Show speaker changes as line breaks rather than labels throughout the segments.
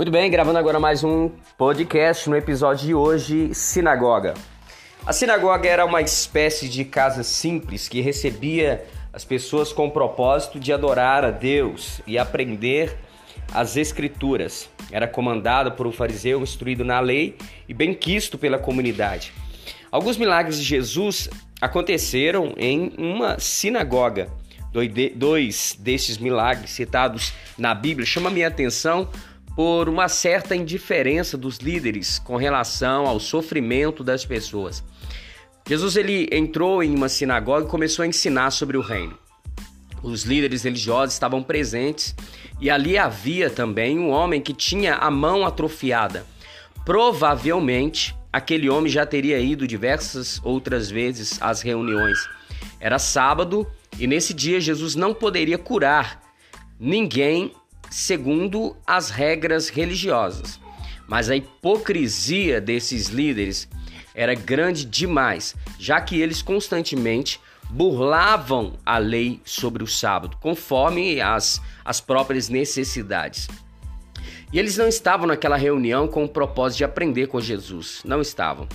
Muito bem, gravando agora mais um podcast no episódio de hoje, Sinagoga. A sinagoga era uma espécie de casa simples que recebia as pessoas com o propósito de adorar a Deus e aprender as Escrituras. Era comandada por um fariseu instruído na lei e bem quisto pela comunidade. Alguns milagres de Jesus aconteceram em uma sinagoga. Dois destes milagres citados na Bíblia chamam a minha atenção por uma certa indiferença dos líderes com relação ao sofrimento das pessoas. Jesus ele entrou em uma sinagoga e começou a ensinar sobre o reino. Os líderes religiosos estavam presentes e ali havia também um homem que tinha a mão atrofiada. Provavelmente aquele homem já teria ido diversas outras vezes às reuniões. Era sábado e nesse dia Jesus não poderia curar ninguém segundo as regras religiosas. Mas a hipocrisia desses líderes era grande demais, já que eles constantemente burlavam a lei sobre o sábado, conforme as, as próprias necessidades. E eles não estavam naquela reunião com o propósito de aprender com Jesus, não estavam.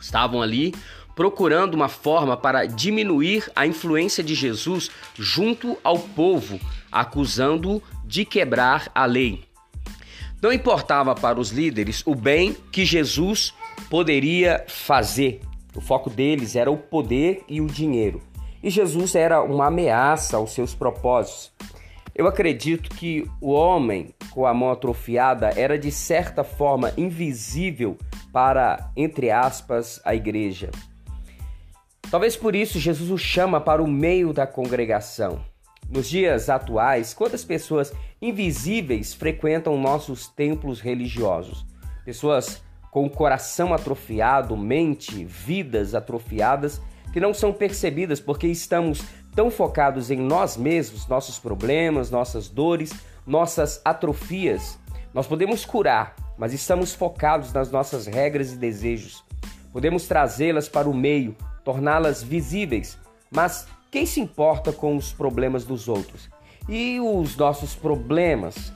Estavam ali procurando uma forma para diminuir a influência de Jesus junto ao povo, acusando-o de quebrar a lei. Não importava para os líderes o bem que Jesus poderia fazer. O foco deles era o poder e o dinheiro. E Jesus era uma ameaça aos seus propósitos. Eu acredito que o homem com a mão atrofiada era de certa forma invisível para, entre aspas, a igreja. Talvez por isso Jesus o chama para o meio da congregação. Nos dias atuais, quantas pessoas invisíveis frequentam nossos templos religiosos? Pessoas com o coração atrofiado, mente, vidas atrofiadas que não são percebidas porque estamos tão focados em nós mesmos, nossos problemas, nossas dores, nossas atrofias. Nós podemos curar, mas estamos focados nas nossas regras e desejos. Podemos trazê-las para o meio, torná-las visíveis. Mas quem se importa com os problemas dos outros? E os nossos problemas?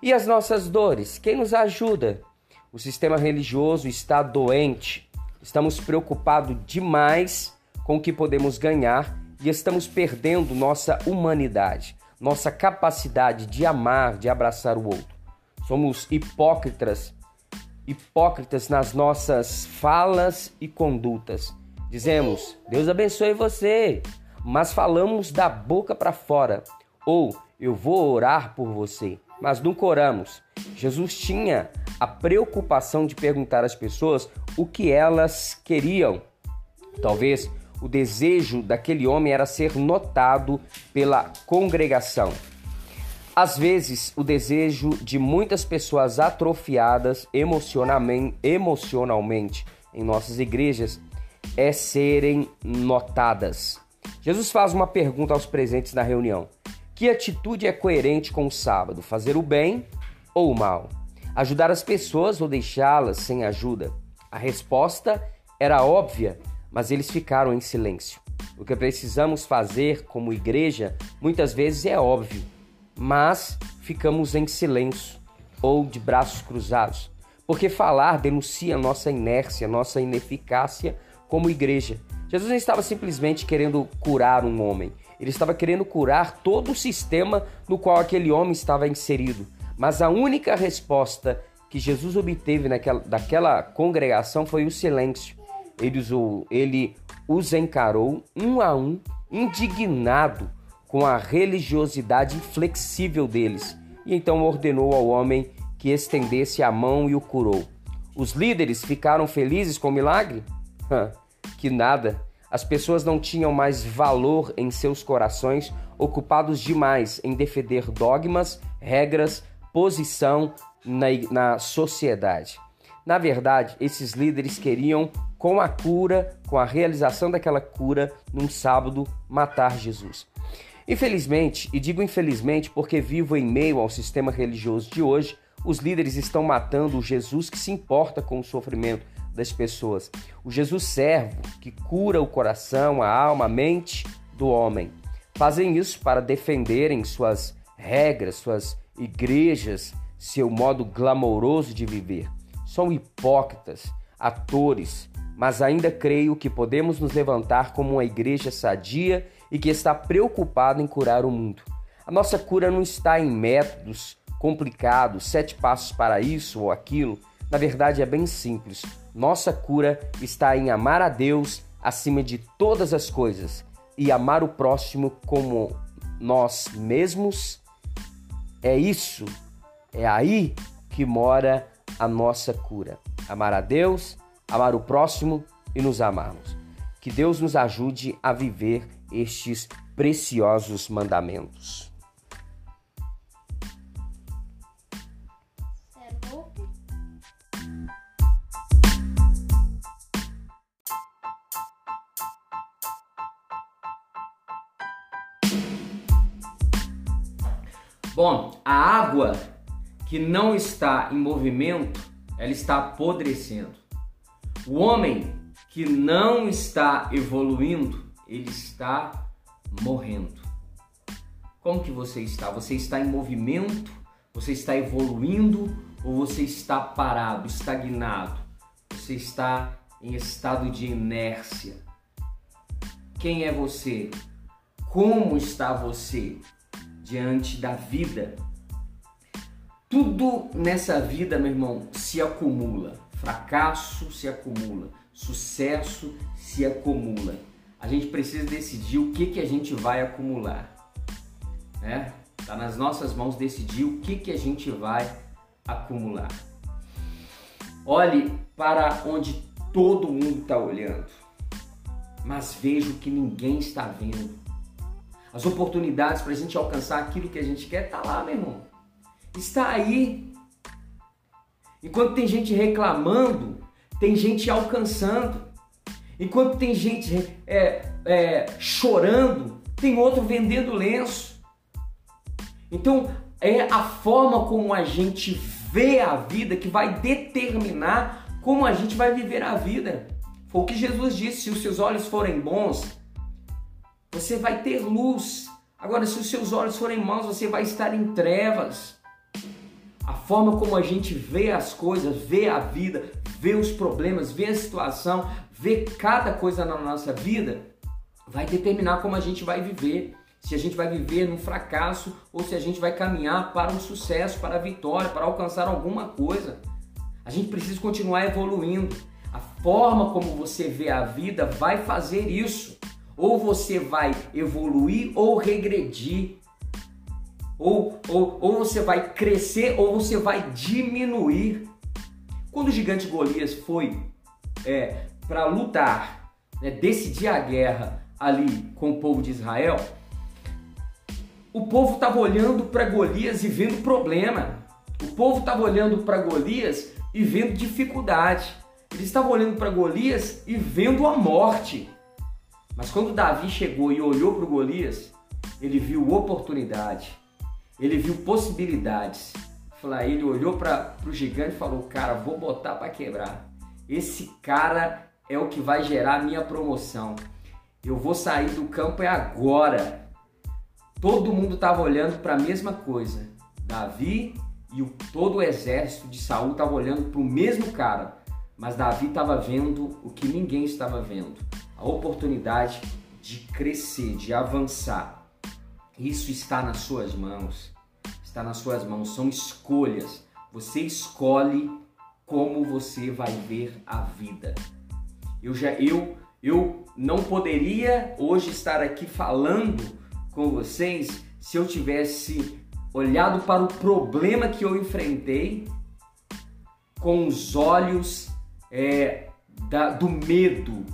E as nossas dores? Quem nos ajuda? O sistema religioso está doente. Estamos preocupados demais com o que podemos ganhar e estamos perdendo nossa humanidade, nossa capacidade de amar, de abraçar o outro. Somos hipócritas, hipócritas nas nossas falas e condutas. Dizemos: Deus abençoe você, mas falamos da boca para fora. Ou eu vou orar por você, mas nunca oramos. Jesus tinha a preocupação de perguntar às pessoas o que elas queriam. Talvez o desejo daquele homem era ser notado pela congregação. Às vezes, o desejo de muitas pessoas atrofiadas emocionalmente em nossas igrejas é serem notadas. Jesus faz uma pergunta aos presentes na reunião: Que atitude é coerente com o sábado? Fazer o bem ou o mal? Ajudar as pessoas ou deixá-las sem ajuda? A resposta era óbvia, mas eles ficaram em silêncio. O que precisamos fazer como igreja muitas vezes é óbvio, mas ficamos em silêncio ou de braços cruzados, porque falar denuncia nossa inércia, nossa ineficácia como igreja. Jesus não estava simplesmente querendo curar um homem, ele estava querendo curar todo o sistema no qual aquele homem estava inserido. Mas a única resposta que Jesus obteve naquela, daquela congregação foi o silêncio. Ele, usou, ele os encarou um a um, indignado com a religiosidade inflexível deles, e então ordenou ao homem que estendesse a mão e o curou. Os líderes ficaram felizes com o milagre? Que nada. As pessoas não tinham mais valor em seus corações, ocupados demais em defender dogmas, regras, posição na, na sociedade. Na verdade, esses líderes queriam, com a cura, com a realização daquela cura, num sábado, matar Jesus. Infelizmente, e digo infelizmente porque vivo em meio ao sistema religioso de hoje, os líderes estão matando o Jesus que se importa com o sofrimento, das pessoas. O Jesus servo que cura o coração, a alma, a mente do homem. Fazem isso para defenderem suas regras, suas igrejas, seu modo glamouroso de viver. São hipócritas, atores, mas ainda creio que podemos nos levantar como uma igreja sadia e que está preocupada em curar o mundo. A nossa cura não está em métodos complicados, sete passos para isso ou aquilo. Na verdade, é bem simples. Nossa cura está em amar a Deus acima de todas as coisas e amar o próximo como nós mesmos. É isso, é aí que mora a nossa cura. Amar a Deus, amar o próximo e nos amarmos. Que Deus nos ajude a viver estes preciosos mandamentos. A água que não está em movimento, ela está apodrecendo. O homem que não está evoluindo, ele está morrendo. Como que você está? Você está em movimento? Você está evoluindo ou você está parado, estagnado? Você está em estado de inércia? Quem é você? Como está você? diante da vida. Tudo nessa vida, meu irmão, se acumula. Fracasso se acumula, sucesso se acumula. A gente precisa decidir o que, que a gente vai acumular. Né? Tá nas nossas mãos decidir o que, que a gente vai acumular. Olhe para onde todo mundo está olhando, mas veja o que ninguém está vendo. As oportunidades para a gente alcançar aquilo que a gente quer tá lá, meu irmão. Está aí. Enquanto tem gente reclamando, tem gente alcançando. Enquanto tem gente é, é, chorando, tem outro vendendo lenço. Então é a forma como a gente vê a vida que vai determinar como a gente vai viver a vida. Foi o que Jesus disse: se os seus olhos forem bons, você vai ter luz. Agora, se os seus olhos forem maus, você vai estar em trevas. A forma como a gente vê as coisas, vê a vida, vê os problemas, vê a situação, vê cada coisa na nossa vida, vai determinar como a gente vai viver. Se a gente vai viver num fracasso ou se a gente vai caminhar para um sucesso, para a vitória, para alcançar alguma coisa. A gente precisa continuar evoluindo. A forma como você vê a vida vai fazer isso. Ou você vai evoluir ou regredir. Ou, ou, ou você vai crescer ou você vai diminuir. Quando o gigante Golias foi é, para lutar, né, decidir a guerra ali com o povo de Israel, o povo estava olhando para Golias e vendo problema. O povo estava olhando para Golias e vendo dificuldade. Eles estavam olhando para Golias e vendo a morte. Mas quando Davi chegou e olhou para Golias, ele viu oportunidade, ele viu possibilidades. Ele olhou para o gigante e falou: Cara, vou botar para quebrar. Esse cara é o que vai gerar a minha promoção. Eu vou sair do campo é agora. Todo mundo estava olhando para a mesma coisa. Davi e o, todo o exército de Saul estava olhando para o mesmo cara, mas Davi estava vendo o que ninguém estava vendo a oportunidade de crescer, de avançar. Isso está nas suas mãos. Está nas suas mãos. São escolhas. Você escolhe como você vai ver a vida. Eu já eu eu não poderia hoje estar aqui falando com vocês se eu tivesse olhado para o problema que eu enfrentei com os olhos é, da, do medo,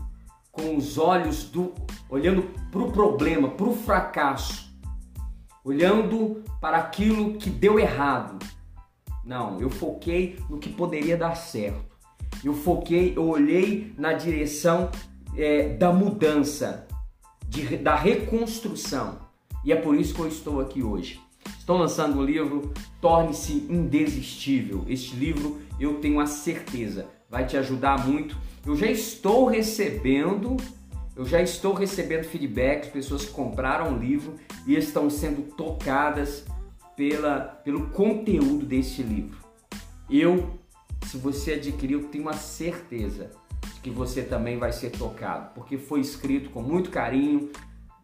com os olhos do olhando para o problema, para o fracasso, olhando para aquilo que deu errado. Não, eu foquei no que poderia dar certo. Eu foquei, eu olhei na direção é, da mudança, de, da reconstrução. E é por isso que eu estou aqui hoje. Estou lançando o livro Torne-se Indesistível. Este livro eu tenho a certeza vai te ajudar muito eu já estou recebendo, eu já estou recebendo feedbacks, pessoas que compraram o livro e estão sendo tocadas pela, pelo conteúdo deste livro. Eu, se você adquirir, eu tenho uma certeza de que você também vai ser tocado, porque foi escrito com muito carinho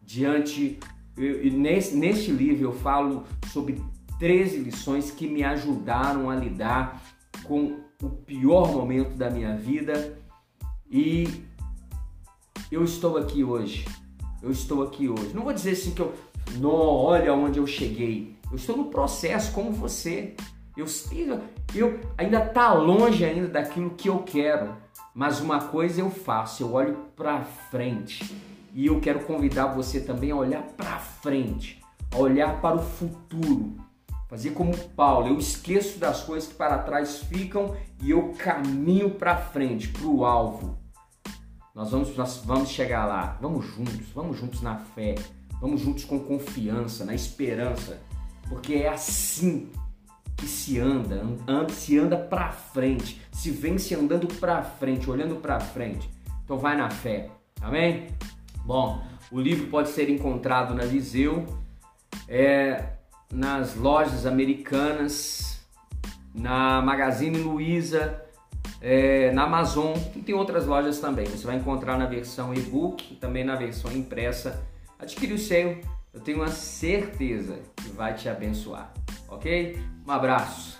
diante. Eu, nesse, neste livro eu falo sobre 13 lições que me ajudaram a lidar com o pior momento da minha vida e eu estou aqui hoje. Eu estou aqui hoje. Não vou dizer assim que eu, não, olha onde eu cheguei. Eu estou no processo como você. Eu, eu ainda tá longe ainda daquilo que eu quero, mas uma coisa eu faço, eu olho para frente. E eu quero convidar você também a olhar para frente, a olhar para o futuro. Fazer como Paulo, eu esqueço das coisas que para trás ficam e eu caminho para frente, para o alvo. Nós vamos, nós vamos chegar lá. Vamos juntos, vamos juntos na fé, vamos juntos com confiança, na esperança, porque é assim que se anda, anda se anda para frente, se vence andando para frente, olhando para frente. Então vai na fé. Amém? Bom, o livro pode ser encontrado na Viseu, é, nas lojas americanas, na Magazine Luiza, é, na Amazon e tem outras lojas também. Você vai encontrar na versão e-book, também na versão impressa. Adquire o seu, eu tenho uma certeza que vai te abençoar, ok? Um abraço!